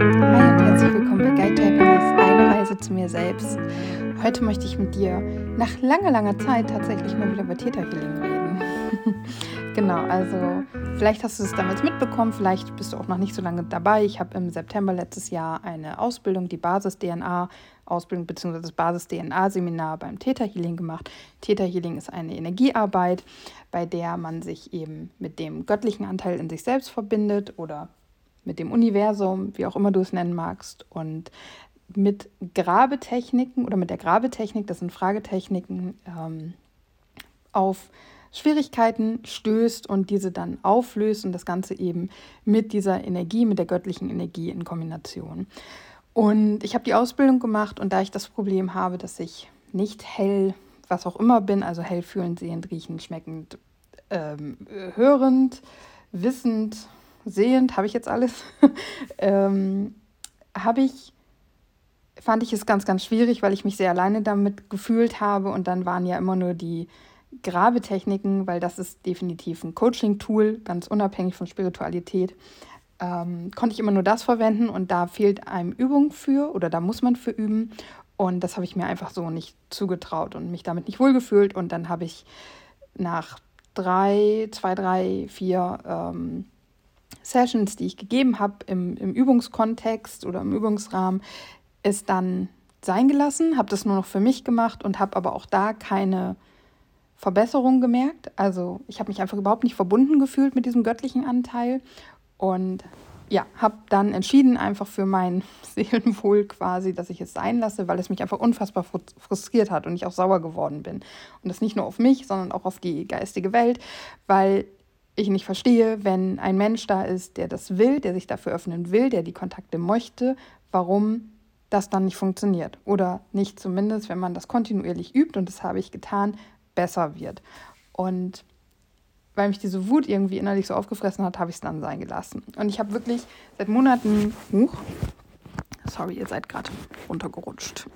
Hi und herzlich willkommen bei Guide Happiness, eine Reise zu mir selbst. Heute möchte ich mit dir nach langer, langer Zeit tatsächlich mal wieder über Theta Healing reden. genau, also vielleicht hast du es damals mitbekommen, vielleicht bist du auch noch nicht so lange dabei. Ich habe im September letztes Jahr eine Ausbildung, die Basis-DNA Ausbildung bzw. das Basis-DNA-Seminar beim Theta Healing gemacht. Theta Healing ist eine Energiearbeit, bei der man sich eben mit dem göttlichen Anteil in sich selbst verbindet oder mit dem Universum, wie auch immer du es nennen magst. Und mit Grabetechniken oder mit der Grabetechnik, das sind Fragetechniken, ähm, auf Schwierigkeiten stößt und diese dann auflöst und das Ganze eben mit dieser Energie, mit der göttlichen Energie in Kombination. Und ich habe die Ausbildung gemacht und da ich das Problem habe, dass ich nicht hell, was auch immer bin, also hell fühlend, sehend, riechend, schmeckend, ähm, hörend, wissend, sehend, habe ich jetzt alles, ähm, habe ich, fand ich es ganz, ganz schwierig, weil ich mich sehr alleine damit gefühlt habe und dann waren ja immer nur die Grabetechniken, weil das ist definitiv ein Coaching-Tool, ganz unabhängig von Spiritualität. Ähm, konnte ich immer nur das verwenden und da fehlt einem Übung für oder da muss man für üben. Und das habe ich mir einfach so nicht zugetraut und mich damit nicht wohlgefühlt. Und dann habe ich nach drei, zwei, drei, vier ähm, Sessions, die ich gegeben habe im, im Übungskontext oder im Übungsrahmen, es dann sein gelassen, habe das nur noch für mich gemacht und habe aber auch da keine Verbesserung gemerkt. Also ich habe mich einfach überhaupt nicht verbunden gefühlt mit diesem göttlichen Anteil und ja, habe dann entschieden, einfach für mein Seelenwohl quasi, dass ich es sein lasse, weil es mich einfach unfassbar frustriert hat und ich auch sauer geworden bin. Und das nicht nur auf mich, sondern auch auf die geistige Welt, weil ich nicht verstehe, wenn ein Mensch da ist, der das will, der sich dafür öffnen will, der die Kontakte möchte, warum das dann nicht funktioniert. Oder nicht zumindest, wenn man das kontinuierlich übt, und das habe ich getan, besser wird. Und weil mich diese Wut irgendwie innerlich so aufgefressen hat, habe ich es dann sein gelassen. Und ich habe wirklich seit Monaten. Huch, sorry, ihr seid gerade runtergerutscht.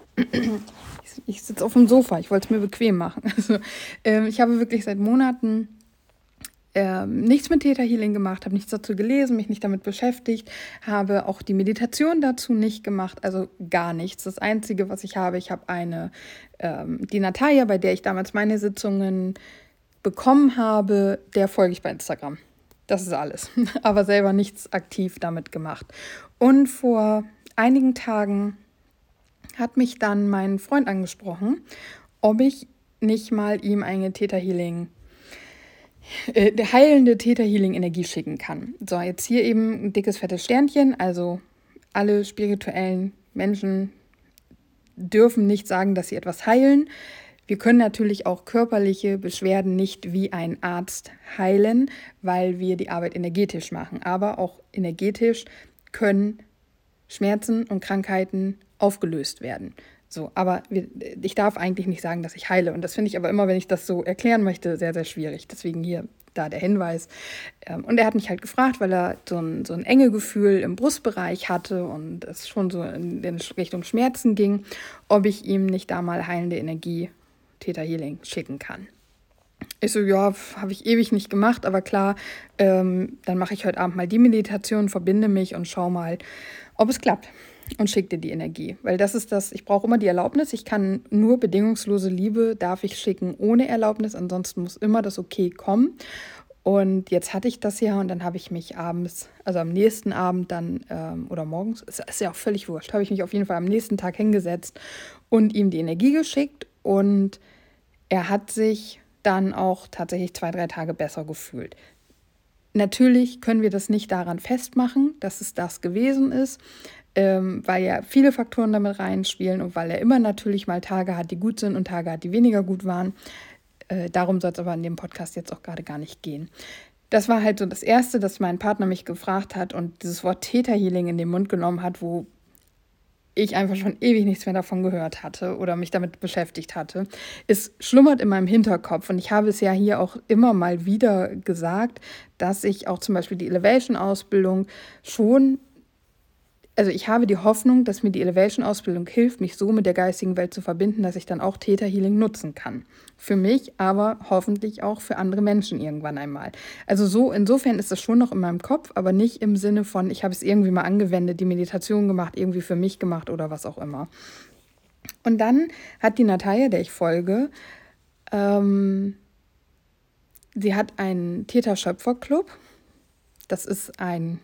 ich, sitze auf dem Sofa, ich wollte es mir bequem machen. Also, ähm, ich habe wirklich seit Monaten ähm, nichts mit Theta Healing gemacht, habe nichts dazu gelesen, mich nicht damit beschäftigt, habe auch die Meditation dazu nicht gemacht, also gar nichts. Das Einzige, was ich habe, ich habe eine, ähm, die Natalia, bei der ich damals meine Sitzungen bekommen habe, der folge ich bei Instagram. Das ist alles. Aber selber nichts aktiv damit gemacht. Und vor einigen Tagen hat mich dann mein Freund angesprochen, ob ich nicht mal ihm eine Theta Healing äh, der heilende Theta Healing Energie schicken kann. So, jetzt hier eben ein dickes, fettes Sternchen. Also alle spirituellen Menschen dürfen nicht sagen, dass sie etwas heilen. Wir können natürlich auch körperliche Beschwerden nicht wie ein Arzt heilen, weil wir die Arbeit energetisch machen. Aber auch energetisch können Schmerzen und Krankheiten aufgelöst werden. So, aber ich darf eigentlich nicht sagen, dass ich heile. Und das finde ich aber immer, wenn ich das so erklären möchte, sehr, sehr schwierig. Deswegen hier da der Hinweis. Ähm, und er hat mich halt gefragt, weil er so ein, so ein enge Gefühl im Brustbereich hatte und es schon so in, in Richtung Schmerzen ging, ob ich ihm nicht da mal heilende Energie, Theta Healing, schicken kann. Ich so, ja, habe ich ewig nicht gemacht, aber klar, ähm, dann mache ich heute Abend mal die Meditation, verbinde mich und schau mal, ob es klappt und schick dir die Energie. Weil das ist das, ich brauche immer die Erlaubnis. Ich kann nur bedingungslose Liebe, darf ich schicken ohne Erlaubnis. Ansonsten muss immer das Okay kommen. Und jetzt hatte ich das ja und dann habe ich mich abends, also am nächsten Abend dann ähm, oder morgens, ist, ist ja auch völlig wurscht, habe ich mich auf jeden Fall am nächsten Tag hingesetzt und ihm die Energie geschickt und er hat sich dann auch tatsächlich zwei, drei Tage besser gefühlt. Natürlich können wir das nicht daran festmachen, dass es das gewesen ist ähm, weil ja viele Faktoren damit reinspielen und weil er immer natürlich mal Tage hat, die gut sind und Tage hat, die weniger gut waren. Äh, darum soll es aber in dem Podcast jetzt auch gerade gar nicht gehen. Das war halt so das Erste, dass mein Partner mich gefragt hat und dieses Wort Täterhealing in den Mund genommen hat, wo ich einfach schon ewig nichts mehr davon gehört hatte oder mich damit beschäftigt hatte. Es schlummert in meinem Hinterkopf und ich habe es ja hier auch immer mal wieder gesagt, dass ich auch zum Beispiel die Elevation-Ausbildung schon also ich habe die Hoffnung, dass mir die Elevation-Ausbildung hilft, mich so mit der geistigen Welt zu verbinden, dass ich dann auch Theta Healing nutzen kann. Für mich, aber hoffentlich auch für andere Menschen irgendwann einmal. Also so, insofern ist das schon noch in meinem Kopf, aber nicht im Sinne von, ich habe es irgendwie mal angewendet, die Meditation gemacht, irgendwie für mich gemacht oder was auch immer. Und dann hat die Natalia, der ich folge, ähm, sie hat einen Theta Schöpfer Club das ist ein,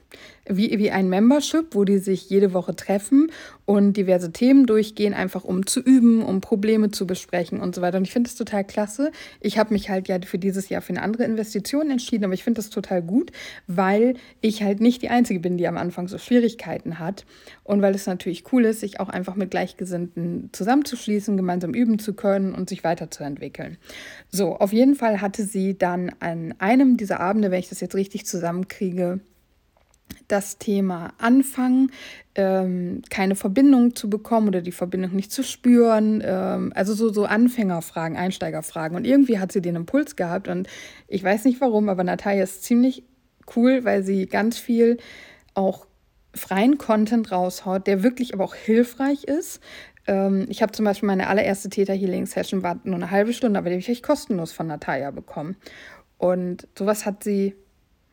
wie, wie ein Membership, wo die sich jede Woche treffen und diverse Themen durchgehen, einfach um zu üben, um Probleme zu besprechen und so weiter. Und ich finde das total klasse. Ich habe mich halt ja für dieses Jahr für eine andere Investition entschieden, aber ich finde das total gut, weil ich halt nicht die Einzige bin, die am Anfang so Schwierigkeiten hat. Und weil es natürlich cool ist, sich auch einfach mit Gleichgesinnten zusammenzuschließen, gemeinsam üben zu können und sich weiterzuentwickeln. So, auf jeden Fall hatte sie dann an einem dieser Abende, wenn ich das jetzt richtig zusammenkriege, das Thema Anfangen, ähm, keine Verbindung zu bekommen oder die Verbindung nicht zu spüren. Ähm, also so, so Anfängerfragen, Einsteigerfragen. Und irgendwie hat sie den Impuls gehabt und ich weiß nicht warum, aber Natalia ist ziemlich cool, weil sie ganz viel auch freien Content raushaut, der wirklich aber auch hilfreich ist. Ähm, ich habe zum Beispiel meine allererste Theta Healing Session war nur eine halbe Stunde, aber die habe ich echt kostenlos von Natalia bekommen. Und sowas hat sie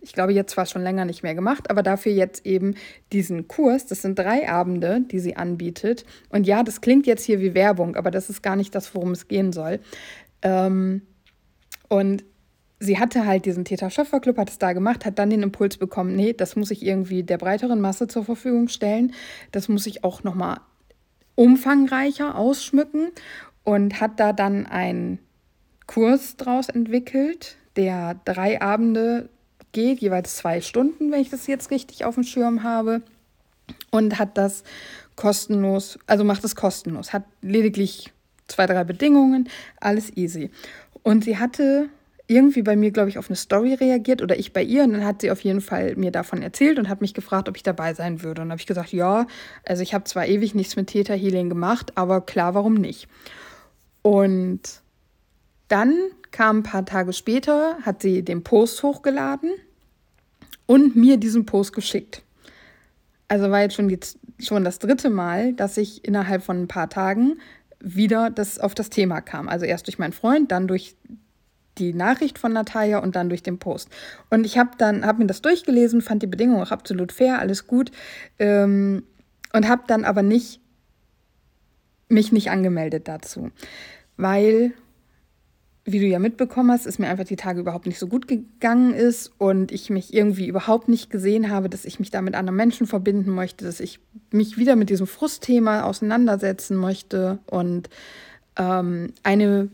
ich glaube, jetzt zwar schon länger nicht mehr gemacht, aber dafür jetzt eben diesen Kurs. Das sind drei Abende, die sie anbietet. Und ja, das klingt jetzt hier wie Werbung, aber das ist gar nicht das, worum es gehen soll. Ähm, und sie hatte halt diesen Theta Schöpfer Club, hat es da gemacht, hat dann den Impuls bekommen, nee, das muss ich irgendwie der breiteren Masse zur Verfügung stellen. Das muss ich auch nochmal umfangreicher ausschmücken und hat da dann einen Kurs draus entwickelt, der drei Abende geht, jeweils zwei Stunden, wenn ich das jetzt richtig auf dem Schirm habe. Und hat das kostenlos, also macht es kostenlos, hat lediglich zwei, drei Bedingungen, alles easy. Und sie hatte irgendwie bei mir, glaube ich, auf eine Story reagiert oder ich bei ihr. Und dann hat sie auf jeden Fall mir davon erzählt und hat mich gefragt, ob ich dabei sein würde. Und habe ich gesagt, ja, also ich habe zwar ewig nichts mit Theta Healing gemacht, aber klar, warum nicht? Und dann kam ein paar Tage später, hat sie den Post hochgeladen und mir diesen Post geschickt. Also war jetzt schon, die, schon das dritte Mal, dass ich innerhalb von ein paar Tagen wieder das, auf das Thema kam. Also erst durch meinen Freund, dann durch die Nachricht von Natalia und dann durch den Post. Und ich habe dann hab mir das durchgelesen, fand die Bedingungen auch absolut fair, alles gut ähm, und habe dann aber nicht mich nicht angemeldet dazu, weil wie du ja mitbekommen hast, ist mir einfach die Tage überhaupt nicht so gut gegangen ist und ich mich irgendwie überhaupt nicht gesehen habe, dass ich mich da mit anderen Menschen verbinden möchte, dass ich mich wieder mit diesem Frustthema auseinandersetzen möchte. Und ähm, eine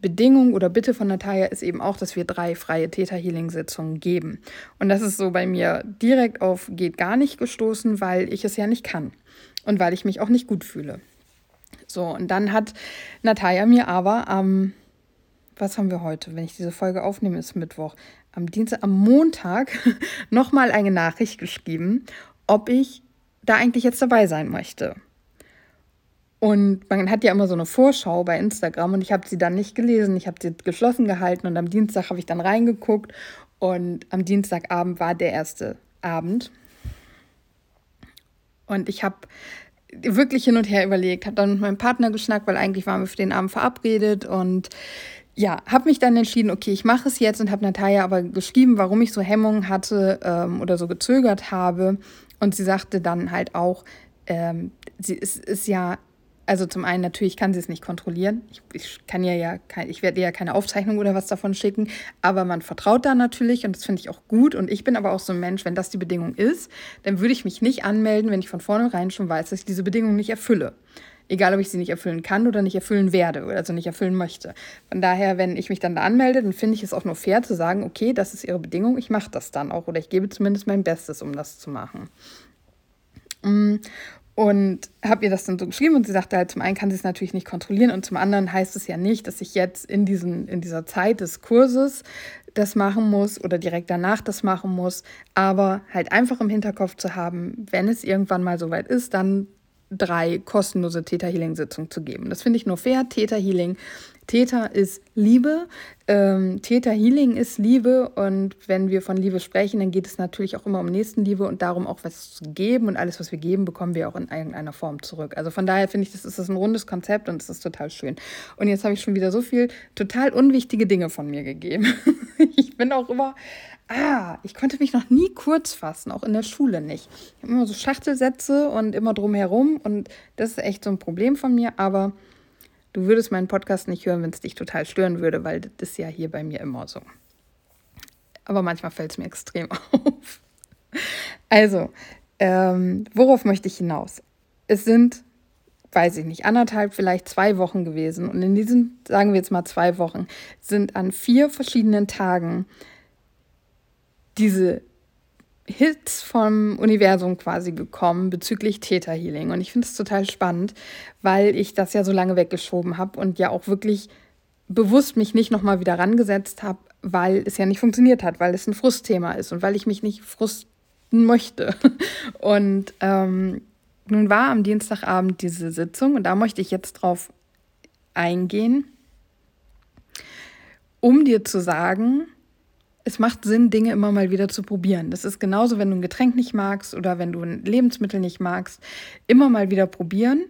Bedingung oder Bitte von Natalia ist eben auch, dass wir drei freie Theta Healing Sitzungen geben. Und das ist so bei mir direkt auf geht gar nicht gestoßen, weil ich es ja nicht kann und weil ich mich auch nicht gut fühle. So, und dann hat Natalia mir aber am ähm, was haben wir heute? Wenn ich diese Folge aufnehme, ist Mittwoch. Am Dienstag, am Montag nochmal eine Nachricht geschrieben, ob ich da eigentlich jetzt dabei sein möchte. Und man hat ja immer so eine Vorschau bei Instagram und ich habe sie dann nicht gelesen. Ich habe sie geschlossen gehalten und am Dienstag habe ich dann reingeguckt und am Dienstagabend war der erste Abend. Und ich habe wirklich hin und her überlegt, habe dann mit meinem Partner geschnackt, weil eigentlich waren wir für den Abend verabredet und ja, habe mich dann entschieden, okay, ich mache es jetzt und habe Natalia aber geschrieben, warum ich so Hemmungen hatte ähm, oder so gezögert habe. Und sie sagte dann halt auch, ähm, sie ist, ist ja, also zum einen natürlich kann sie es nicht kontrollieren. Ich, ich kann ja ja, kein, ich werde ihr ja keine Aufzeichnung oder was davon schicken, aber man vertraut da natürlich und das finde ich auch gut. Und ich bin aber auch so ein Mensch, wenn das die Bedingung ist, dann würde ich mich nicht anmelden, wenn ich von vornherein schon weiß, dass ich diese Bedingung nicht erfülle. Egal, ob ich sie nicht erfüllen kann oder nicht erfüllen werde, also nicht erfüllen möchte. Von daher, wenn ich mich dann da anmelde, dann finde ich es auch nur fair zu sagen, okay, das ist ihre Bedingung, ich mache das dann auch oder ich gebe zumindest mein Bestes, um das zu machen. Mm, und habe ihr das dann so geschrieben und sie sagte halt, zum einen kann sie es natürlich nicht kontrollieren und zum anderen heißt es ja nicht, dass ich jetzt in, diesen, in dieser Zeit des Kurses das machen muss oder direkt danach das machen muss, aber halt einfach im Hinterkopf zu haben, wenn es irgendwann mal soweit ist, dann drei kostenlose Theta Healing Sitzungen zu geben. Das finde ich nur fair. Theta Healing, Theta ist Liebe, ähm, Theta Healing ist Liebe und wenn wir von Liebe sprechen, dann geht es natürlich auch immer um Nächstenliebe und darum auch was zu geben und alles, was wir geben, bekommen wir auch in irgendeiner Form zurück. Also von daher finde ich, das ist ein rundes Konzept und es ist total schön. Und jetzt habe ich schon wieder so viel total unwichtige Dinge von mir gegeben. ich bin auch immer, ah, ich konnte mich noch nie kurz fassen, auch in der Schule nicht. Ich habe immer so Schachtelsätze und immer drumherum und das ist echt so ein Problem von mir, aber Du würdest meinen Podcast nicht hören, wenn es dich total stören würde, weil das ist ja hier bei mir immer so. Aber manchmal fällt es mir extrem auf. Also, ähm, worauf möchte ich hinaus? Es sind, weiß ich nicht, anderthalb, vielleicht zwei Wochen gewesen. Und in diesen, sagen wir jetzt mal zwei Wochen, sind an vier verschiedenen Tagen diese Hits vom Universum quasi gekommen bezüglich Theta Healing. Und ich finde es total spannend, weil ich das ja so lange weggeschoben habe und ja auch wirklich bewusst mich nicht nochmal wieder rangesetzt habe, weil es ja nicht funktioniert hat, weil es ein Frustthema ist und weil ich mich nicht frusten möchte. Und ähm, nun war am Dienstagabend diese Sitzung und da möchte ich jetzt drauf eingehen, um dir zu sagen, es macht Sinn, Dinge immer mal wieder zu probieren. Das ist genauso, wenn du ein Getränk nicht magst oder wenn du ein Lebensmittel nicht magst. Immer mal wieder probieren,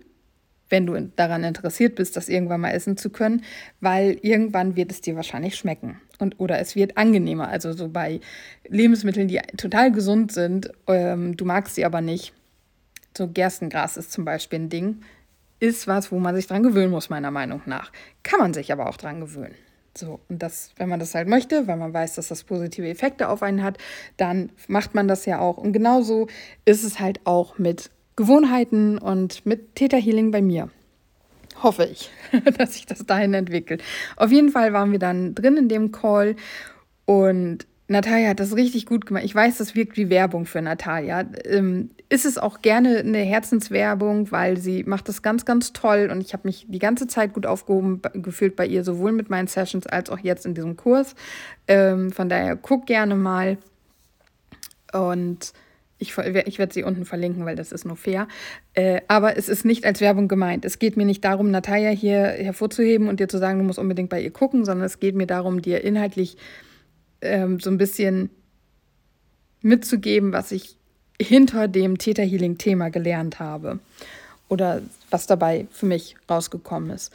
wenn du daran interessiert bist, das irgendwann mal essen zu können, weil irgendwann wird es dir wahrscheinlich schmecken. Und, oder es wird angenehmer. Also so bei Lebensmitteln, die total gesund sind, ähm, du magst sie aber nicht. So Gerstengras ist zum Beispiel ein Ding, ist was, wo man sich dran gewöhnen muss, meiner Meinung nach. Kann man sich aber auch dran gewöhnen. So, und das, wenn man das halt möchte, weil man weiß, dass das positive Effekte auf einen hat, dann macht man das ja auch. Und genauso ist es halt auch mit Gewohnheiten und mit Theta Healing bei mir. Hoffe ich, dass sich das dahin entwickelt. Auf jeden Fall waren wir dann drin in dem Call und Natalia hat das richtig gut gemacht. Ich weiß, das wirkt wie Werbung für Natalia. Ist es auch gerne eine Herzenswerbung, weil sie macht das ganz, ganz toll und ich habe mich die ganze Zeit gut aufgehoben gefühlt bei ihr, sowohl mit meinen Sessions als auch jetzt in diesem Kurs. Ähm, von daher guck gerne mal und ich, ich werde sie unten verlinken, weil das ist nur fair. Äh, aber es ist nicht als Werbung gemeint. Es geht mir nicht darum, Natalia hier hervorzuheben und dir zu sagen, du musst unbedingt bei ihr gucken, sondern es geht mir darum, dir inhaltlich ähm, so ein bisschen mitzugeben, was ich hinter dem Theta Healing Thema gelernt habe oder was dabei für mich rausgekommen ist.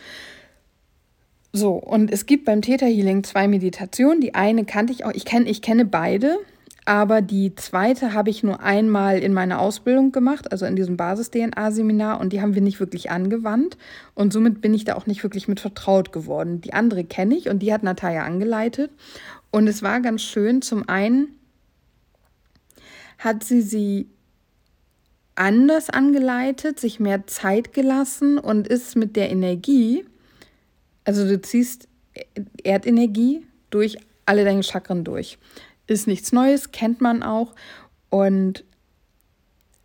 So, und es gibt beim Theta Healing zwei Meditationen. Die eine kannte ich auch, ich, kenn, ich kenne beide, aber die zweite habe ich nur einmal in meiner Ausbildung gemacht, also in diesem Basis-DNA-Seminar, und die haben wir nicht wirklich angewandt. Und somit bin ich da auch nicht wirklich mit vertraut geworden. Die andere kenne ich und die hat Natalia angeleitet. Und es war ganz schön. Zum einen hat sie sie anders angeleitet, sich mehr Zeit gelassen und ist mit der Energie, also du ziehst Erdenergie durch alle deine Chakren durch. Ist nichts Neues, kennt man auch. Und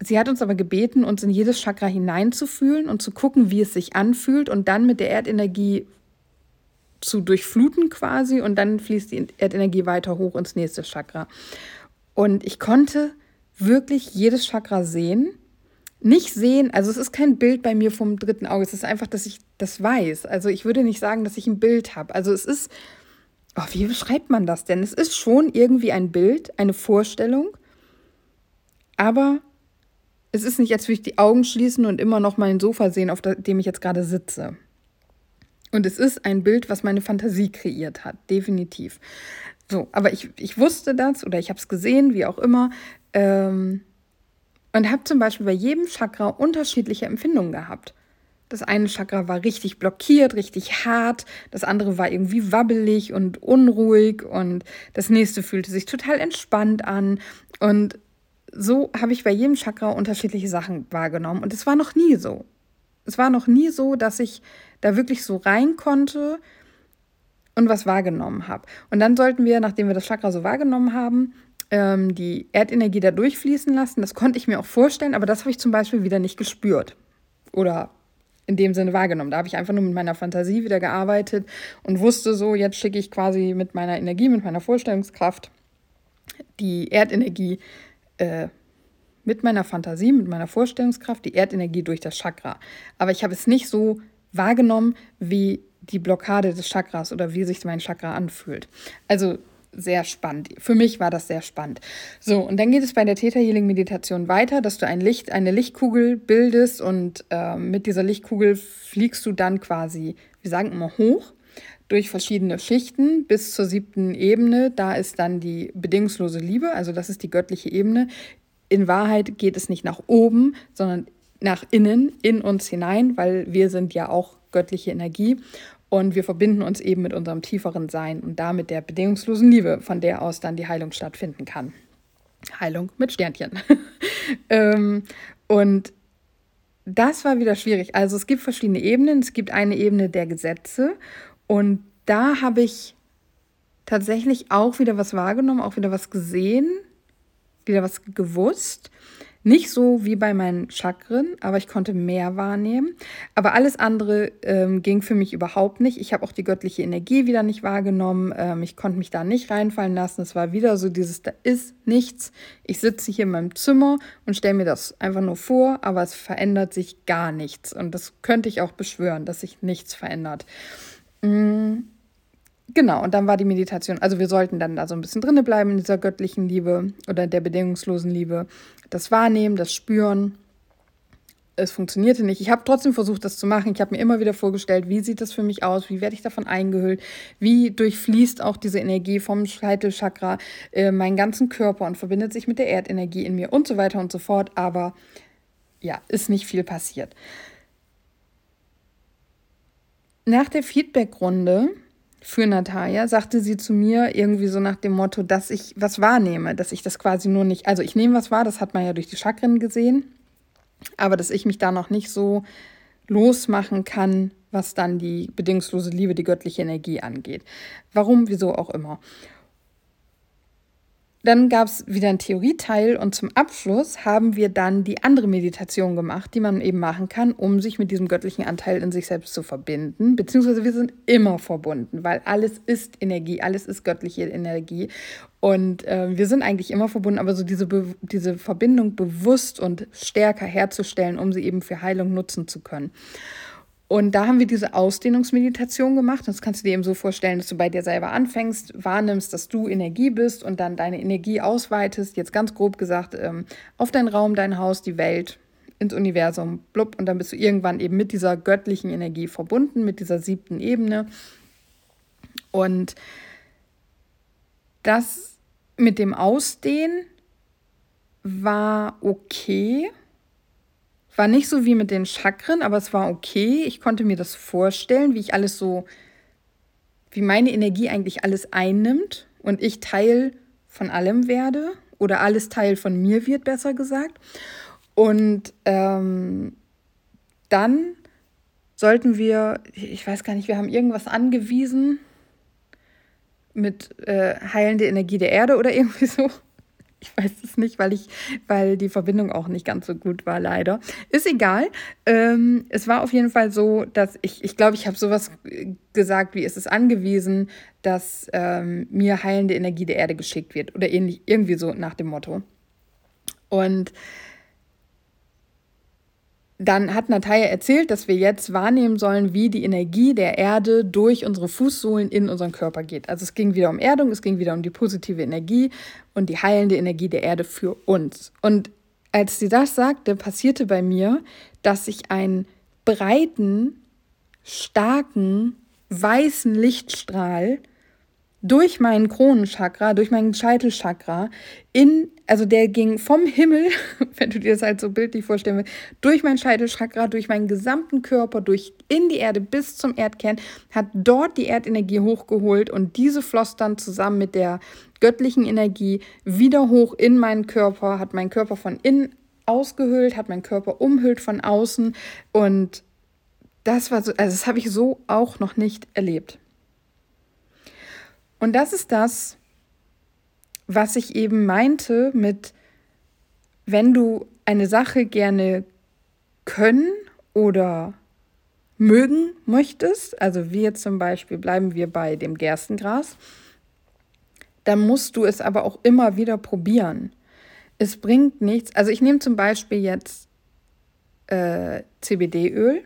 sie hat uns aber gebeten, uns in jedes Chakra hineinzufühlen und zu gucken, wie es sich anfühlt und dann mit der Erdenergie zu durchfluten quasi und dann fließt die Erdenergie weiter hoch ins nächste Chakra. Und ich konnte wirklich jedes Chakra sehen. Nicht sehen, also es ist kein Bild bei mir vom dritten Auge, es ist einfach, dass ich das weiß. Also ich würde nicht sagen, dass ich ein Bild habe. Also es ist, oh, wie beschreibt man das denn? Es ist schon irgendwie ein Bild, eine Vorstellung, aber es ist nicht, als würde ich die Augen schließen und immer noch mein Sofa sehen, auf dem ich jetzt gerade sitze. Und es ist ein Bild, was meine Fantasie kreiert hat, definitiv. So, aber ich, ich wusste das oder ich habe es gesehen, wie auch immer. Ähm, und habe zum Beispiel bei jedem Chakra unterschiedliche Empfindungen gehabt. Das eine Chakra war richtig blockiert, richtig hart, das andere war irgendwie wabbelig und unruhig und das nächste fühlte sich total entspannt an. Und so habe ich bei jedem Chakra unterschiedliche Sachen wahrgenommen und es war noch nie so. Es war noch nie so, dass ich da wirklich so rein konnte und was wahrgenommen habe. Und dann sollten wir, nachdem wir das Chakra so wahrgenommen haben, ähm, die Erdenergie da durchfließen lassen. Das konnte ich mir auch vorstellen, aber das habe ich zum Beispiel wieder nicht gespürt oder in dem Sinne wahrgenommen. Da habe ich einfach nur mit meiner Fantasie wieder gearbeitet und wusste so, jetzt schicke ich quasi mit meiner Energie, mit meiner Vorstellungskraft die Erdenergie äh, mit meiner Fantasie, mit meiner Vorstellungskraft die Erdenergie durch das Chakra. Aber ich habe es nicht so wahrgenommen, wie die Blockade des Chakras oder wie sich mein Chakra anfühlt. Also sehr spannend. Für mich war das sehr spannend. So, und dann geht es bei der Theta Healing Meditation weiter, dass du ein Licht, eine Lichtkugel bildest und äh, mit dieser Lichtkugel fliegst du dann quasi, wir sagen immer hoch, durch verschiedene Schichten bis zur siebten Ebene. Da ist dann die bedingungslose Liebe, also das ist die göttliche Ebene. In Wahrheit geht es nicht nach oben, sondern nach innen, in uns hinein, weil wir sind ja auch göttliche Energie und wir verbinden uns eben mit unserem tieferen Sein und damit der bedingungslosen Liebe, von der aus dann die Heilung stattfinden kann. Heilung mit Sternchen. ähm, und das war wieder schwierig. Also es gibt verschiedene Ebenen. Es gibt eine Ebene der Gesetze und da habe ich tatsächlich auch wieder was wahrgenommen, auch wieder was gesehen, wieder was gewusst. Nicht so wie bei meinen Chakren, aber ich konnte mehr wahrnehmen. Aber alles andere ähm, ging für mich überhaupt nicht. Ich habe auch die göttliche Energie wieder nicht wahrgenommen. Ähm, ich konnte mich da nicht reinfallen lassen. Es war wieder so dieses, da ist nichts. Ich sitze hier in meinem Zimmer und stelle mir das einfach nur vor, aber es verändert sich gar nichts. Und das könnte ich auch beschwören, dass sich nichts verändert. Mhm. Genau, und dann war die Meditation. Also wir sollten dann da so ein bisschen drinne bleiben in dieser göttlichen Liebe oder der bedingungslosen Liebe. Das Wahrnehmen, das Spüren. Es funktionierte nicht. Ich habe trotzdem versucht, das zu machen. Ich habe mir immer wieder vorgestellt, wie sieht das für mich aus? Wie werde ich davon eingehüllt? Wie durchfließt auch diese Energie vom Scheitelchakra äh, meinen ganzen Körper und verbindet sich mit der Erdenergie in mir und so weiter und so fort. Aber ja, ist nicht viel passiert. Nach der Feedbackrunde für Natalia sagte sie zu mir irgendwie so nach dem Motto, dass ich was wahrnehme, dass ich das quasi nur nicht, also ich nehme was wahr, das hat man ja durch die Chakren gesehen, aber dass ich mich da noch nicht so losmachen kann, was dann die bedingungslose Liebe, die göttliche Energie angeht. Warum, wieso auch immer. Dann gab es wieder einen Theorieteil und zum Abschluss haben wir dann die andere Meditation gemacht, die man eben machen kann, um sich mit diesem göttlichen Anteil in sich selbst zu verbinden. Beziehungsweise wir sind immer verbunden, weil alles ist Energie, alles ist göttliche Energie. Und äh, wir sind eigentlich immer verbunden, aber so diese, Be diese Verbindung bewusst und stärker herzustellen, um sie eben für Heilung nutzen zu können. Und da haben wir diese Ausdehnungsmeditation gemacht. Das kannst du dir eben so vorstellen, dass du bei dir selber anfängst, wahrnimmst, dass du Energie bist und dann deine Energie ausweitest, jetzt ganz grob gesagt, ähm, auf deinen Raum, dein Haus, die Welt, ins Universum, blub. Und dann bist du irgendwann eben mit dieser göttlichen Energie verbunden, mit dieser siebten Ebene. Und das mit dem Ausdehnen war okay war nicht so wie mit den Chakren, aber es war okay. Ich konnte mir das vorstellen, wie ich alles so, wie meine Energie eigentlich alles einnimmt und ich Teil von allem werde oder alles Teil von mir wird, besser gesagt. Und ähm, dann sollten wir, ich weiß gar nicht, wir haben irgendwas angewiesen mit äh, heilende Energie der Erde oder irgendwie so. Ich weiß es nicht, weil ich, weil die Verbindung auch nicht ganz so gut war, leider. Ist egal. Ähm, es war auf jeden Fall so, dass ich, ich glaube, ich habe sowas gesagt, wie es ist angewiesen, dass ähm, mir heilende Energie der Erde geschickt wird. Oder ähnlich, irgendwie so nach dem Motto. Und dann hat Natalia erzählt, dass wir jetzt wahrnehmen sollen, wie die Energie der Erde durch unsere Fußsohlen in unseren Körper geht. Also es ging wieder um Erdung, es ging wieder um die positive Energie und die heilende Energie der Erde für uns. Und als sie das sagte, passierte bei mir, dass ich einen breiten, starken, weißen Lichtstrahl durch meinen Kronenchakra, durch meinen Scheitelchakra in, also der ging vom Himmel, wenn du dir das halt so bildlich vorstellen willst, durch mein Scheitelchakra, durch meinen gesamten Körper, durch in die Erde bis zum Erdkern, hat dort die Erdenergie hochgeholt und diese floss dann zusammen mit der göttlichen Energie wieder hoch in meinen Körper, hat meinen Körper von innen ausgehöhlt, hat meinen Körper umhüllt von außen und das war so, also das habe ich so auch noch nicht erlebt. Und das ist das, was ich eben meinte mit, wenn du eine Sache gerne können oder mögen möchtest, also jetzt zum Beispiel bleiben wir bei dem Gerstengras, dann musst du es aber auch immer wieder probieren. Es bringt nichts. Also ich nehme zum Beispiel jetzt äh, CBD-Öl.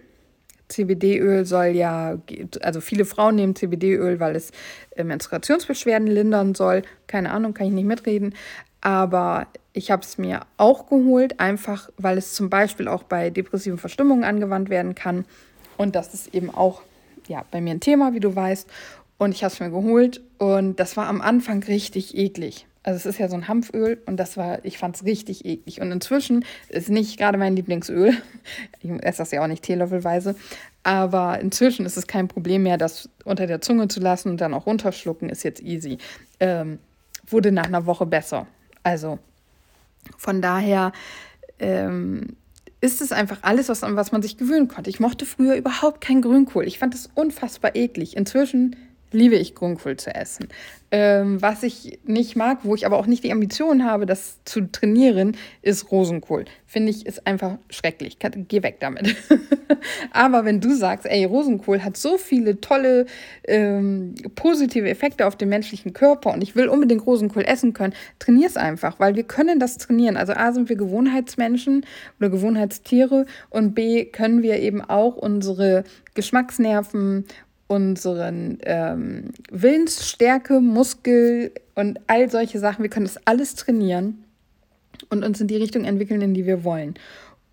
CBD-Öl soll ja, also viele Frauen nehmen CBD-Öl, weil es äh, Menstruationsbeschwerden lindern soll. Keine Ahnung, kann ich nicht mitreden. Aber ich habe es mir auch geholt, einfach weil es zum Beispiel auch bei depressiven Verstimmungen angewandt werden kann. Und das ist eben auch ja, bei mir ein Thema, wie du weißt. Und ich habe es mir geholt und das war am Anfang richtig eklig. Also es ist ja so ein Hanföl und das war, ich fand es richtig eklig. Und inzwischen ist nicht gerade mein Lieblingsöl. Ich esse das ja auch nicht teelöffelweise. Aber inzwischen ist es kein Problem mehr, das unter der Zunge zu lassen und dann auch runterschlucken, ist jetzt easy. Ähm, wurde nach einer Woche besser. Also von daher ähm, ist es einfach alles, was, an was man sich gewöhnen konnte. Ich mochte früher überhaupt kein Grünkohl. Ich fand es unfassbar eklig. Inzwischen liebe ich Grünkohl zu essen. Ähm, was ich nicht mag, wo ich aber auch nicht die Ambition habe, das zu trainieren, ist Rosenkohl. Finde ich, ist einfach schrecklich. Geh weg damit. aber wenn du sagst, ey, Rosenkohl hat so viele tolle ähm, positive Effekte auf den menschlichen Körper und ich will unbedingt Rosenkohl essen können, trainier es einfach, weil wir können das trainieren. Also A sind wir Gewohnheitsmenschen oder Gewohnheitstiere und B können wir eben auch unsere Geschmacksnerven unseren ähm, Willensstärke, Muskel und all solche Sachen. Wir können das alles trainieren und uns in die Richtung entwickeln, in die wir wollen.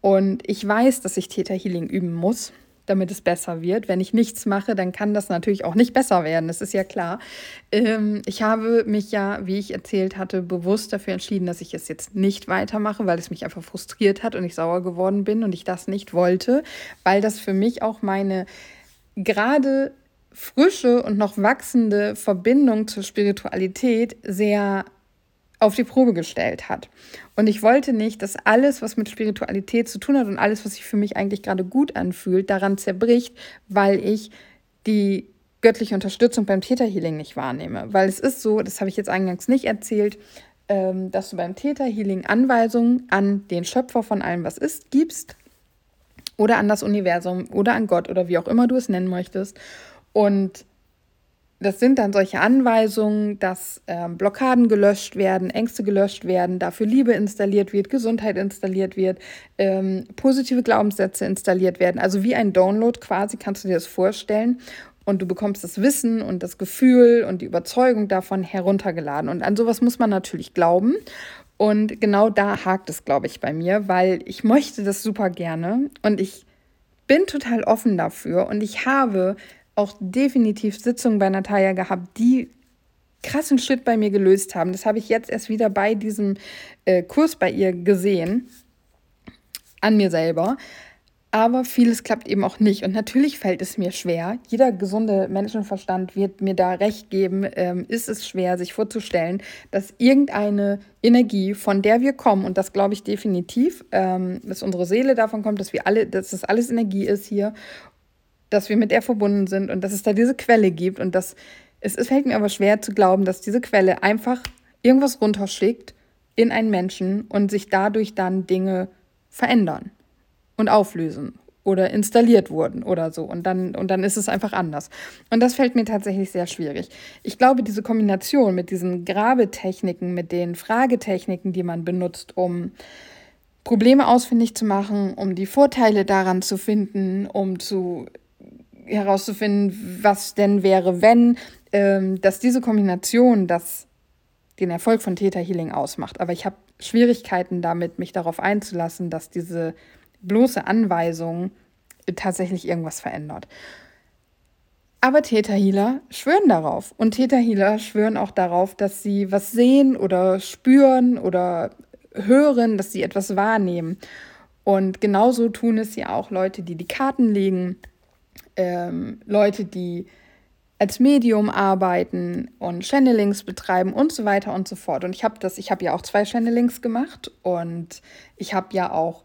Und ich weiß, dass ich Theta Healing üben muss, damit es besser wird. Wenn ich nichts mache, dann kann das natürlich auch nicht besser werden. Das ist ja klar. Ähm, ich habe mich ja, wie ich erzählt hatte, bewusst dafür entschieden, dass ich es jetzt nicht weitermache, weil es mich einfach frustriert hat und ich sauer geworden bin und ich das nicht wollte, weil das für mich auch meine gerade frische und noch wachsende Verbindung zur Spiritualität sehr auf die Probe gestellt hat. Und ich wollte nicht, dass alles, was mit Spiritualität zu tun hat und alles, was sich für mich eigentlich gerade gut anfühlt, daran zerbricht, weil ich die göttliche Unterstützung beim Täterhealing nicht wahrnehme. Weil es ist so, das habe ich jetzt eingangs nicht erzählt, ähm, dass du beim Täterhealing Anweisungen an den Schöpfer von allem, was ist, gibst oder an das Universum oder an Gott oder wie auch immer du es nennen möchtest. Und das sind dann solche Anweisungen, dass ähm, Blockaden gelöscht werden, Ängste gelöscht werden, dafür Liebe installiert wird, Gesundheit installiert wird, ähm, positive Glaubenssätze installiert werden. Also wie ein Download quasi, kannst du dir das vorstellen. Und du bekommst das Wissen und das Gefühl und die Überzeugung davon heruntergeladen. Und an sowas muss man natürlich glauben. Und genau da hakt es, glaube ich, bei mir, weil ich möchte das super gerne und ich bin total offen dafür und ich habe auch definitiv Sitzungen bei Natalia gehabt, die krassen Schritt bei mir gelöst haben. Das habe ich jetzt erst wieder bei diesem äh, Kurs bei ihr gesehen, an mir selber. Aber vieles klappt eben auch nicht. Und natürlich fällt es mir schwer. Jeder gesunde Menschenverstand wird mir da recht geben. Ähm, ist es schwer, sich vorzustellen, dass irgendeine Energie, von der wir kommen, und das glaube ich definitiv, ähm, dass unsere Seele davon kommt, dass wir alle, dass das alles Energie ist hier dass wir mit ihr verbunden sind und dass es da diese Quelle gibt und dass es, es fällt mir aber schwer zu glauben, dass diese Quelle einfach irgendwas runterschickt in einen Menschen und sich dadurch dann Dinge verändern und auflösen oder installiert wurden oder so. Und dann, und dann ist es einfach anders. Und das fällt mir tatsächlich sehr schwierig. Ich glaube, diese Kombination mit diesen Grabetechniken, mit den Fragetechniken, die man benutzt, um Probleme ausfindig zu machen, um die Vorteile daran zu finden, um zu herauszufinden, was denn wäre, wenn, ähm, dass diese Kombination das den Erfolg von Theta Healing ausmacht. Aber ich habe Schwierigkeiten damit, mich darauf einzulassen, dass diese bloße Anweisung tatsächlich irgendwas verändert. Aber Theta Healer schwören darauf. Und Theta Healer schwören auch darauf, dass sie was sehen oder spüren oder hören, dass sie etwas wahrnehmen. Und genauso tun es ja auch Leute, die die Karten legen, ähm, Leute, die als Medium arbeiten und Channelings betreiben und so weiter und so fort. Und ich habe das, ich habe ja auch zwei Channelings gemacht und ich habe ja auch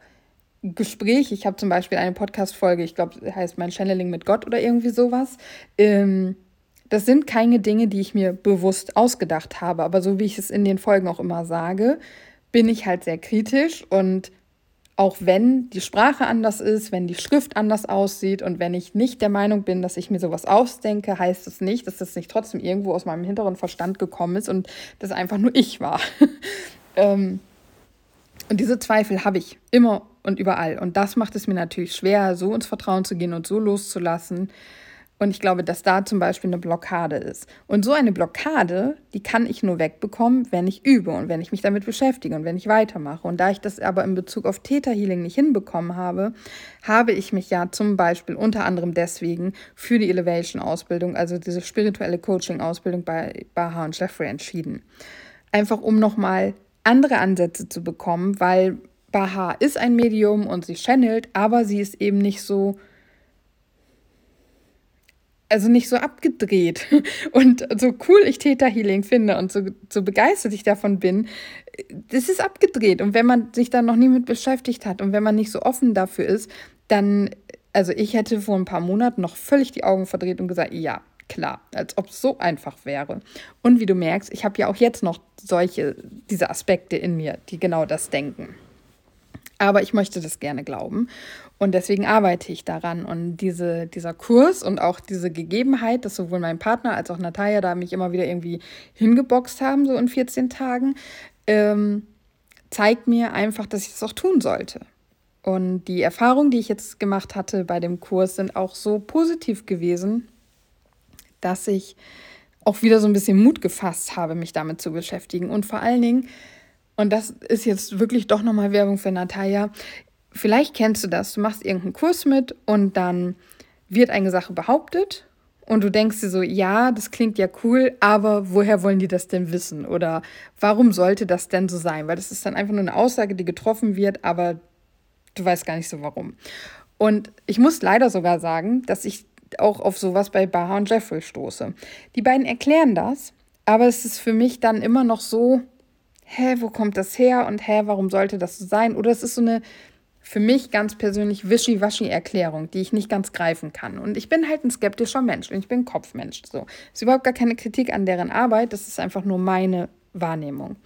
Gespräche. Ich habe zum Beispiel eine Podcast-Folge, ich glaube, heißt mein Channeling mit Gott oder irgendwie sowas. Ähm, das sind keine Dinge, die ich mir bewusst ausgedacht habe, aber so wie ich es in den Folgen auch immer sage, bin ich halt sehr kritisch und auch wenn die Sprache anders ist, wenn die Schrift anders aussieht und wenn ich nicht der Meinung bin, dass ich mir sowas ausdenke, heißt es das nicht, dass das nicht trotzdem irgendwo aus meinem hinteren Verstand gekommen ist und das einfach nur ich war. ähm, Und diese Zweifel habe ich immer und überall. Und das macht es mir natürlich schwer, so ins Vertrauen zu gehen und so loszulassen. Und ich glaube, dass da zum Beispiel eine Blockade ist. Und so eine Blockade, die kann ich nur wegbekommen, wenn ich übe und wenn ich mich damit beschäftige und wenn ich weitermache. Und da ich das aber in Bezug auf Theta Healing nicht hinbekommen habe, habe ich mich ja zum Beispiel unter anderem deswegen für die Elevation-Ausbildung, also diese spirituelle Coaching-Ausbildung bei Baha und Jeffrey entschieden. Einfach um nochmal andere Ansätze zu bekommen, weil Baha ist ein Medium und sie channelt, aber sie ist eben nicht so also nicht so abgedreht. Und so cool ich Theta Healing finde und so, so begeistert ich davon bin, das ist abgedreht. Und wenn man sich da noch nie mit beschäftigt hat und wenn man nicht so offen dafür ist, dann, also ich hätte vor ein paar Monaten noch völlig die Augen verdreht und gesagt, ja, klar, als ob es so einfach wäre. Und wie du merkst, ich habe ja auch jetzt noch solche, diese Aspekte in mir, die genau das denken. Aber ich möchte das gerne glauben. Und deswegen arbeite ich daran. Und diese, dieser Kurs und auch diese Gegebenheit, dass sowohl mein Partner als auch Natalia da mich immer wieder irgendwie hingeboxt haben, so in 14 Tagen, ähm, zeigt mir einfach, dass ich das auch tun sollte. Und die Erfahrungen, die ich jetzt gemacht hatte bei dem Kurs, sind auch so positiv gewesen, dass ich auch wieder so ein bisschen Mut gefasst habe, mich damit zu beschäftigen. Und vor allen Dingen, und das ist jetzt wirklich doch nochmal Werbung für Natalia, vielleicht kennst du das, du machst irgendeinen Kurs mit und dann wird eine Sache behauptet und du denkst dir so, ja, das klingt ja cool, aber woher wollen die das denn wissen? Oder warum sollte das denn so sein? Weil das ist dann einfach nur eine Aussage, die getroffen wird, aber du weißt gar nicht so warum. Und ich muss leider sogar sagen, dass ich auch auf sowas bei Baha und Jeffrey stoße. Die beiden erklären das, aber es ist für mich dann immer noch so, hä, wo kommt das her und hä, warum sollte das so sein? Oder es ist so eine für mich ganz persönlich Wischiwaschi-Erklärung, die ich nicht ganz greifen kann. Und ich bin halt ein skeptischer Mensch und ich bin Kopfmensch. So. ist überhaupt gar keine Kritik an deren Arbeit, das ist einfach nur meine Wahrnehmung.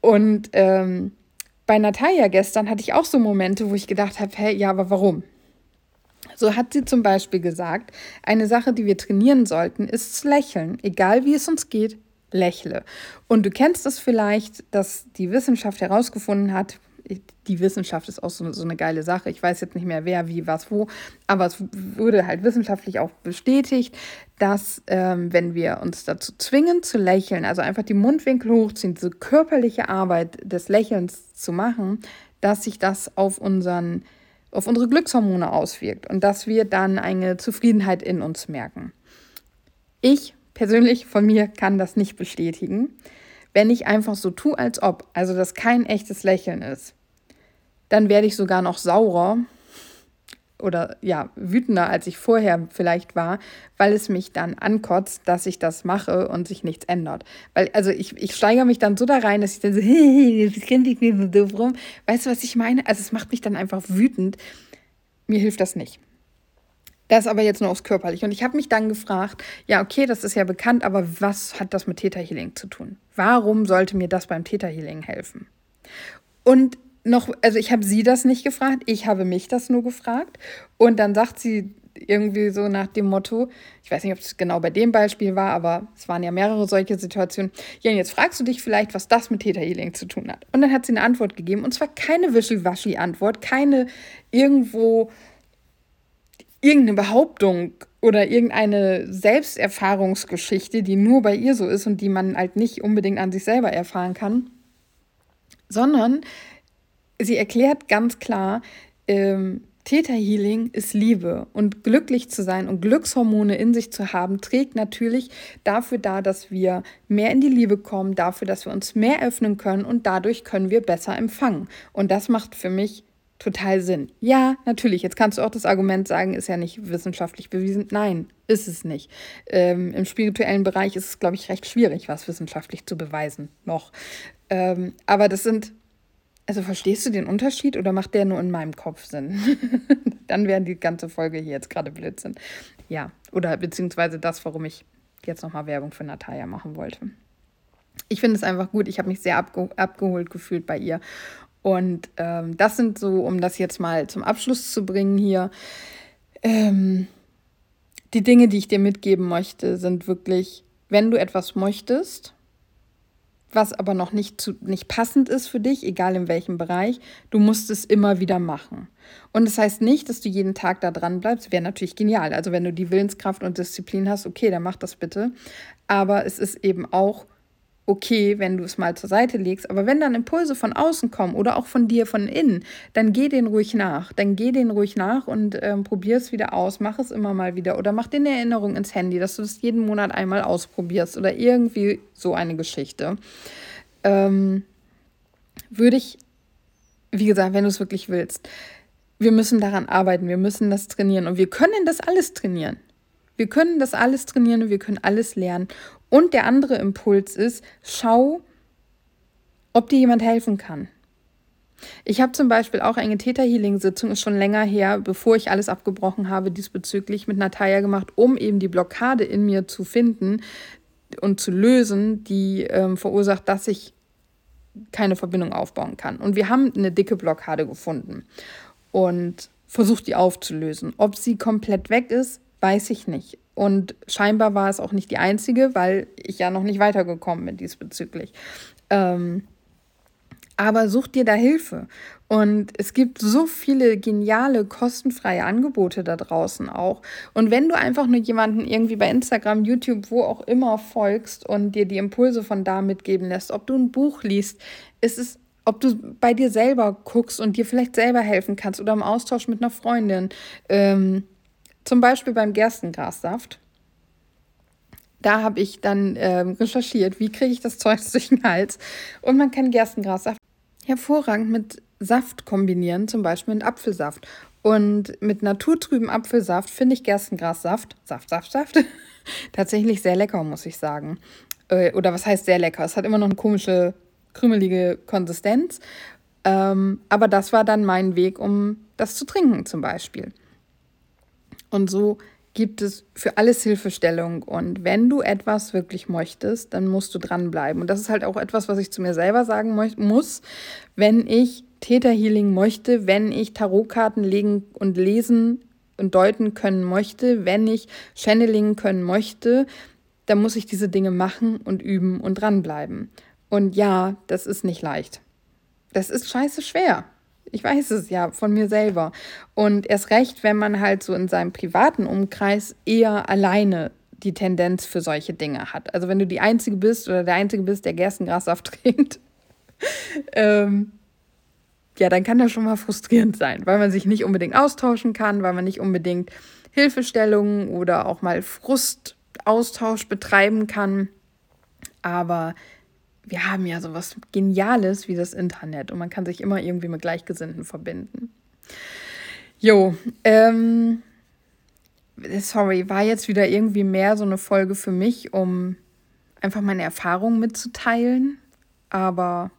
Und ähm, bei Natalia gestern hatte ich auch so Momente, wo ich gedacht habe, hey, ja, aber warum? So hat sie zum Beispiel gesagt, eine Sache, die wir trainieren sollten, ist Lächeln. Egal wie es uns geht, lächle. Und du kennst es vielleicht, dass die Wissenschaft herausgefunden hat, die Wissenschaft ist auch so, so eine geile Sache. Ich weiß jetzt nicht mehr, wer, wie, was, wo, aber es wurde halt wissenschaftlich auch bestätigt, dass ähm, wenn wir uns dazu zwingen zu lächeln, also einfach die Mundwinkel hochziehen, diese körperliche Arbeit des Lächelns zu machen, dass sich das auf unseren auf unsere Glückshormone auswirkt und dass wir dann eine Zufriedenheit in uns merken. Ich persönlich von mir kann das nicht bestätigen. Wenn ich einfach so tue, als ob, also das kein echtes Lächeln ist, dann werde ich sogar noch saurer oder ja, wütender, als ich vorher vielleicht war, weil es mich dann ankotzt, dass ich das mache und sich nichts ändert. Weil, also ich, ich steigere mich dann so da rein, dass ich dann so, das kennt ich mir so doof rum. Weißt du, was ich meine? Also es macht mich dann einfach wütend. Mir hilft das nicht. Das aber jetzt nur aufs Körperliche. Und ich habe mich dann gefragt, ja, okay, das ist ja bekannt, aber was hat das mit Theta Healing zu tun? Warum sollte mir das beim Theta Healing helfen? Und noch, also ich habe sie das nicht gefragt, ich habe mich das nur gefragt. Und dann sagt sie irgendwie so nach dem Motto, ich weiß nicht, ob es genau bei dem Beispiel war, aber es waren ja mehrere solche Situationen. Ja, jetzt fragst du dich vielleicht, was das mit Theta Healing zu tun hat. Und dann hat sie eine Antwort gegeben, und zwar keine Wischiwaschi-Antwort, keine irgendwo irgendeine Behauptung oder irgendeine Selbsterfahrungsgeschichte, die nur bei ihr so ist und die man halt nicht unbedingt an sich selber erfahren kann, sondern sie erklärt ganz klar, ähm, Theta Healing ist Liebe und glücklich zu sein und Glückshormone in sich zu haben, trägt natürlich dafür da, dass wir mehr in die Liebe kommen, dafür, dass wir uns mehr öffnen können und dadurch können wir besser empfangen. Und das macht für mich total Sinn. Ja, natürlich. Jetzt kannst du auch das Argument sagen, ist ja nicht wissenschaftlich bewiesen. Nein, ist es nicht. Ähm, Im spirituellen Bereich ist es, glaube ich, recht schwierig, was wissenschaftlich zu beweisen noch. Ähm, aber das sind also verstehst du den Unterschied oder macht der nur in meinem Kopf Sinn? Dann wäre die ganze Folge hier jetzt gerade Blödsinn. Ja, oder beziehungsweise das, warum ich jetzt nochmal Werbung für Natalia machen wollte. Ich finde es einfach gut. Ich habe mich sehr abge abgeholt gefühlt bei ihr. Und ähm, das sind so, um das jetzt mal zum Abschluss zu bringen hier, ähm, die Dinge, die ich dir mitgeben möchte, sind wirklich, wenn du etwas möchtest, was aber noch nicht, zu, nicht passend ist für dich, egal in welchem Bereich, du musst es immer wieder machen. Und das heißt nicht, dass du jeden Tag da dran bleibst, wäre natürlich genial. Also wenn du die Willenskraft und Disziplin hast, okay, dann mach das bitte. Aber es ist eben auch okay, wenn du es mal zur Seite legst. Aber wenn dann Impulse von außen kommen oder auch von dir von innen, dann geh den ruhig nach. Dann geh den ruhig nach und ähm, probier es wieder aus. Mach es immer mal wieder oder mach dir eine Erinnerung ins Handy, dass du das jeden Monat einmal ausprobierst oder irgendwie so eine Geschichte. Ähm, würde ich, wie gesagt, wenn du es wirklich willst, wir müssen daran arbeiten, wir müssen das trainieren und wir können das alles trainieren. Wir können das alles trainieren und wir können alles lernen. Und der andere Impuls ist, schau, ob dir jemand helfen kann. Ich habe zum Beispiel auch eine Täter-Healing-Sitzung, ist schon länger her, bevor ich alles abgebrochen habe, diesbezüglich mit Natalia gemacht, um eben die Blockade in mir zu finden und zu lösen, die ähm, verursacht, dass ich keine Verbindung aufbauen kann. Und wir haben eine dicke Blockade gefunden und versucht, die aufzulösen. Ob sie komplett weg ist, weiß ich nicht. Und scheinbar war es auch nicht die einzige, weil ich ja noch nicht weitergekommen bin diesbezüglich. Ähm, aber such dir da Hilfe. Und es gibt so viele geniale, kostenfreie Angebote da draußen auch. Und wenn du einfach nur jemanden irgendwie bei Instagram, YouTube, wo auch immer folgst und dir die Impulse von da mitgeben lässt, ob du ein Buch liest, ist es ob du bei dir selber guckst und dir vielleicht selber helfen kannst oder im Austausch mit einer Freundin. Ähm, zum Beispiel beim Gerstengrassaft. Da habe ich dann ähm, recherchiert, wie kriege ich das Zeug durch den Hals. Und man kann Gerstengrassaft hervorragend mit Saft kombinieren, zum Beispiel mit Apfelsaft. Und mit naturtrüben Apfelsaft finde ich Gerstengrassaft, Saft, Saft, Saft, tatsächlich sehr lecker, muss ich sagen. Äh, oder was heißt sehr lecker? Es hat immer noch eine komische, krümelige Konsistenz. Ähm, aber das war dann mein Weg, um das zu trinken, zum Beispiel. Und so gibt es für alles Hilfestellung. Und wenn du etwas wirklich möchtest, dann musst du dranbleiben. Und das ist halt auch etwas, was ich zu mir selber sagen muss. Wenn ich Täterhealing möchte, wenn ich Tarotkarten legen und lesen und deuten können möchte, wenn ich Channeling können möchte, dann muss ich diese Dinge machen und üben und dranbleiben. Und ja, das ist nicht leicht. Das ist scheiße schwer. Ich weiß es ja von mir selber. Und erst recht, wenn man halt so in seinem privaten Umkreis eher alleine die Tendenz für solche Dinge hat. Also wenn du die Einzige bist oder der Einzige bist, der Gerstengrassaft trinkt, ähm, ja, dann kann das schon mal frustrierend sein, weil man sich nicht unbedingt austauschen kann, weil man nicht unbedingt Hilfestellungen oder auch mal Frustaustausch betreiben kann. Aber wir haben ja sowas Geniales wie das Internet und man kann sich immer irgendwie mit Gleichgesinnten verbinden. Jo, ähm, sorry, war jetzt wieder irgendwie mehr so eine Folge für mich, um einfach meine Erfahrungen mitzuteilen. Aber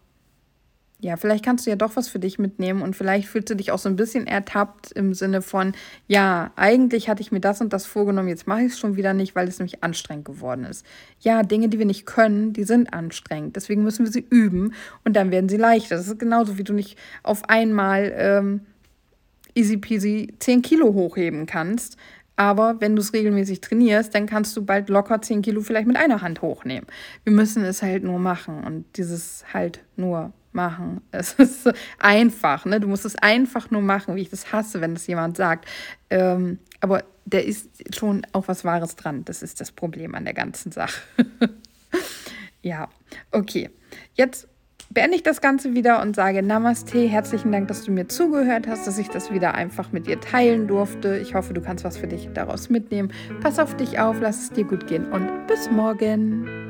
ja, vielleicht kannst du ja doch was für dich mitnehmen und vielleicht fühlst du dich auch so ein bisschen ertappt im Sinne von, ja, eigentlich hatte ich mir das und das vorgenommen, jetzt mache ich es schon wieder nicht, weil es nämlich anstrengend geworden ist. Ja, Dinge, die wir nicht können, die sind anstrengend. Deswegen müssen wir sie üben und dann werden sie leichter. Das ist genauso, wie du nicht auf einmal ähm, easy peasy 10 Kilo hochheben kannst. Aber wenn du es regelmäßig trainierst, dann kannst du bald locker 10 Kilo vielleicht mit einer Hand hochnehmen. Wir müssen es halt nur machen und dieses halt nur machen. Es ist einfach, ne? Du musst es einfach nur machen, wie ich das hasse, wenn das jemand sagt. Ähm, aber da ist schon auch was Wahres dran. Das ist das Problem an der ganzen Sache. ja, okay. Jetzt beende ich das Ganze wieder und sage Namaste. Herzlichen Dank, dass du mir zugehört hast, dass ich das wieder einfach mit dir teilen durfte. Ich hoffe, du kannst was für dich daraus mitnehmen. Pass auf dich auf, lass es dir gut gehen und bis morgen.